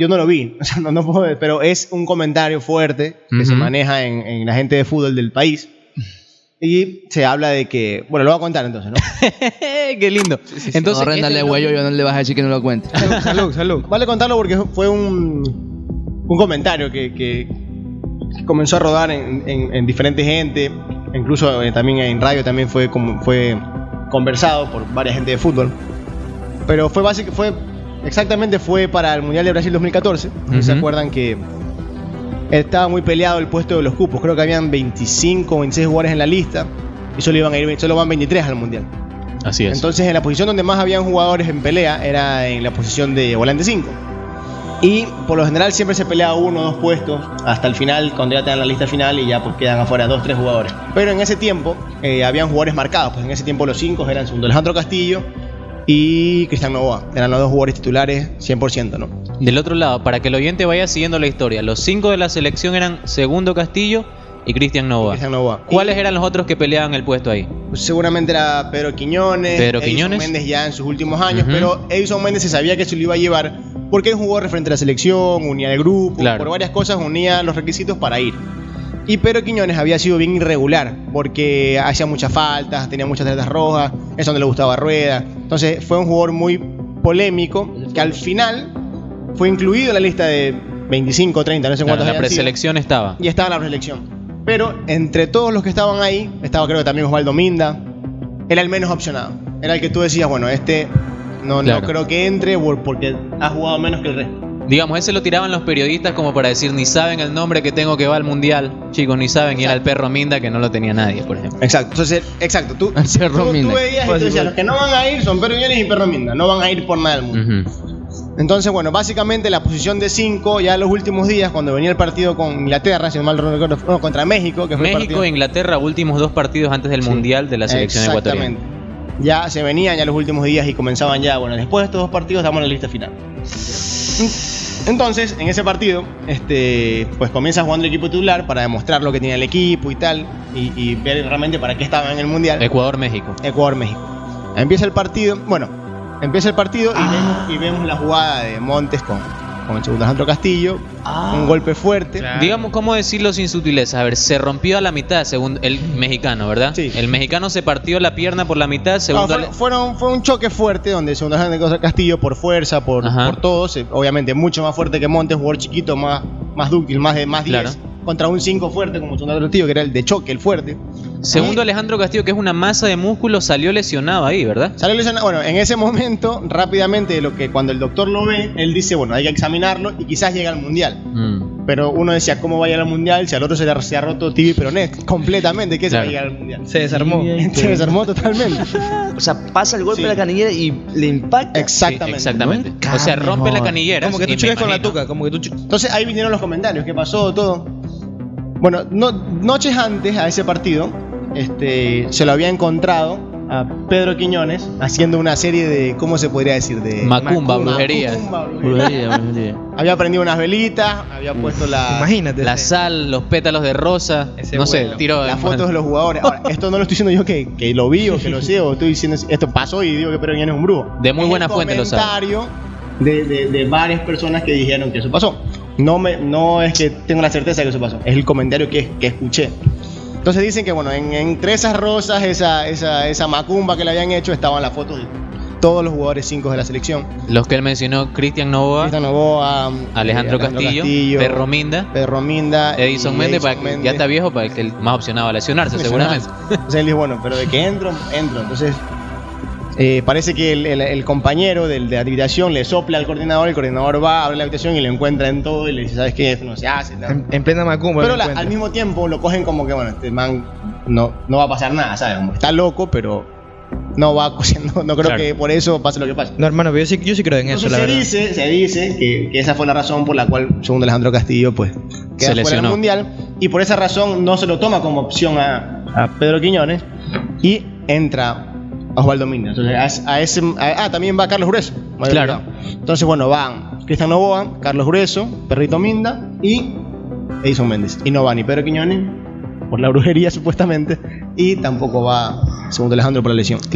yo no lo vi, o sea, no, no puedo ver, pero es un comentario fuerte que se maneja en, en la gente de fútbol del país. Y se habla de que, bueno, lo voy a contar entonces, ¿no? Qué lindo. Entonces, no, este- huello, yo no le vas a decir que no lo cuente. Salud, salud. Vale contarlo porque fue un, un comentario que, que comenzó a rodar en, en- en diferente gente, incluso eh, también en radio también fue, como, fue conversado por varias gente de fútbol. Pero fue básico, fue exactamente fue para el Mundial de Brasil 2014. ¿no ¿Se Ujú. acuerdan que estaba muy peleado el puesto de los cupos? Creo que habían 25 o 26 jugadores en la lista y solo iban a ir, solo van 23 al Mundial. Así es. Entonces, en la posición donde más habían jugadores en pelea era en la posición de volante 5. Y por lo general siempre se pelea uno o dos puestos hasta el final, cuando ya te dan la lista final y ya pues quedan afuera dos tres jugadores. Pero en ese tiempo eh, habían jugadores marcados, pues en ese tiempo los cinco eran segundo Alejandro Castillo y Cristian Novoa. Eran los dos jugadores titulares 100%, ¿no? Del otro lado, para que el oyente vaya siguiendo la historia, los cinco de la selección eran Segundo Castillo y Cristian Novoa. Novoa. ¿Cuáles Y, eran los otros que peleaban el puesto ahí? seguramente era Pedro Quiñones, Pedro Edison Quiñones. Méndez ya en sus últimos años, pero Edison Méndez se sabía que se lo iba a llevar porque él jugó referente a la selección, unía el grupo, Claro. por varias cosas unía los requisitos para ir. Y Pedro Quiñones había sido bien irregular porque hacía muchas faltas, tenía muchas tarjetas rojas, eso no le gustaba Rueda. Entonces fue un jugador muy polémico que al final fue incluido en la lista de 25 30, no sé Claro, cuántos la habían sido preselección estaba. y estaba en la preselección. Pero entre todos los que estaban ahí, estaba creo que también Osvaldo Minda, era el menos opcionado. Era el que tú decías, bueno, este no, Claro. no creo que entre por- porque ha jugado menos que el resto. Digamos, ese lo tiraban los periodistas como para decir, ni saben el nombre que tengo que va al mundial. Chicos, ni saben. Y era el perro Minda que no lo tenía nadie, por ejemplo. Exacto, entonces, exacto, tú, El Perro tú, tú veías y tú decías, los que no van a ir son Pedro Guiones y Perro Minda, no van a ir por nada del mundo. Entonces, bueno, básicamente la posición de 5, ya en los últimos días, cuando venía el partido con Inglaterra, si no mal recuerdo, no, contra México, que fue el México partido- e Inglaterra, últimos dos partidos antes del Sí. Mundial de la selección ecuatoriana. Exactamente. Ya se venían ya los últimos días y comenzaban ya, bueno, después de estos dos partidos damos la lista final. Entonces, en ese partido, este, pues comienza jugando el equipo titular para demostrar lo que tenía el equipo y tal, y, y ver realmente para qué estaba en el Mundial. Ecuador-México. Ecuador-México. Empieza el partido, bueno, empieza el partido y, vemos, y vemos la jugada de Montes con, con el segundo Alejandro Castillo, un golpe fuerte. Claro. Digamos, ¿cómo decirlo sin sutileza? A ver, se rompió a la mitad, según el mexicano, ¿verdad? Sí. El mexicano se partió la pierna por la mitad, No, segundo... fueron, fueron- fue un choque fuerte donde el segundo Alejandro Castillo por fuerza, por, por todo, se- obviamente mucho más fuerte que Montes, jugador chiquito, más, más dúctil, más de más 10, Claro. Contra un 5 fuerte como el segundo Castillo, que era el de choque, el fuerte. Segundo Y Alejandro Castillo, que es una masa de músculo, salió lesionado ahí, ¿verdad? salió lesionado. Bueno, en ese momento, rápidamente, lo que cuando el doctor lo ve, él dice, bueno, hay que examinarlo y quizás llega al mundial. Mm. Pero uno decía, ¿cómo va a llegar al mundial? Si al otro se le se ha roto tibia y peroné completamente, ¿qué se va a llegar al mundial? Se desarmó. Se desarmó totalmente. O sea, pasa el golpe Sí. de la canillera y le impacta. Exactamente. Sí, exactamente. O sea, rompe la canillera. Como que tú chocas con la tuca, como que tú Entonces ahí vinieron los comentarios, qué pasó, todo. Bueno, no- noches antes a ese partido, este, se lo había encontrado a Pedro Quiñones haciendo una serie de, ¿cómo se podría decir? De Macumba, brujería. Macumba, brujería. Brujería, brujería. Había prendido unas velitas, había puesto la, Imagínate. La ese- sal, los pétalos de rosa, Ese no sé, vuelo. tiró las fotos de los jugadores. Ahora, esto no lo estoy diciendo yo que, que lo vi o que lo sé, o estoy diciendo esto pasó y digo que Pedro Quiñones es un brujo. De muy Es buena el fuente lo sabe. comentario de, de, de varias personas que dijeron que eso pasó. No, me, no es que tengo la certeza de que eso pasó, es el comentario que, que escuché. Entonces dicen que, bueno, en- entre esas rosas, esa, esa, esa macumba que le habían hecho, estaban las fotos de todos los jugadores 5 de la selección. Los que él mencionó, Cristian Novoa, Cristian Novoa, Alejandro, eh, Castillo, Perro Minda, Pedro Minda, Edison Méndez, ya está viejo, para el que más opcionado a lesionarse, seguramente. Entonces él dijo, bueno, pero de que entro, entro. Entonces eh, parece que el, el- el compañero del, de la habitación le sopla al coordinador, el coordinador va, abre la habitación y lo encuentra en todo y le dice, ¿sabes qué? Esto no se hace. ¿no?". En, en plena macumba. Pero la- al mismo tiempo lo cogen como que, bueno, este man no, no va a pasar nada, ¿sabes? Como está loco, pero no va no, no creo Claro. que por eso pase lo que pase. No, hermano, pero yo sí, yo sí creo en eso, la se verdad. dice, se dice que, que esa fue la razón por la cual, según Alejandro Castillo, pues queda Se fuera del mundial y por esa razón no se lo toma como opción a, a Pedro Quiñones y entra Osvaldo Minda. Entonces a, a ese, a- ah, también va Carlos Grueso. Claro. Entonces bueno van Cristian Novoa, Carlos Grueso, Perrito Minda y Edison Méndez. Y no va ni Pedro Quiñones por la brujería supuestamente y tampoco va segundo Alejandro por la lesión. Claro.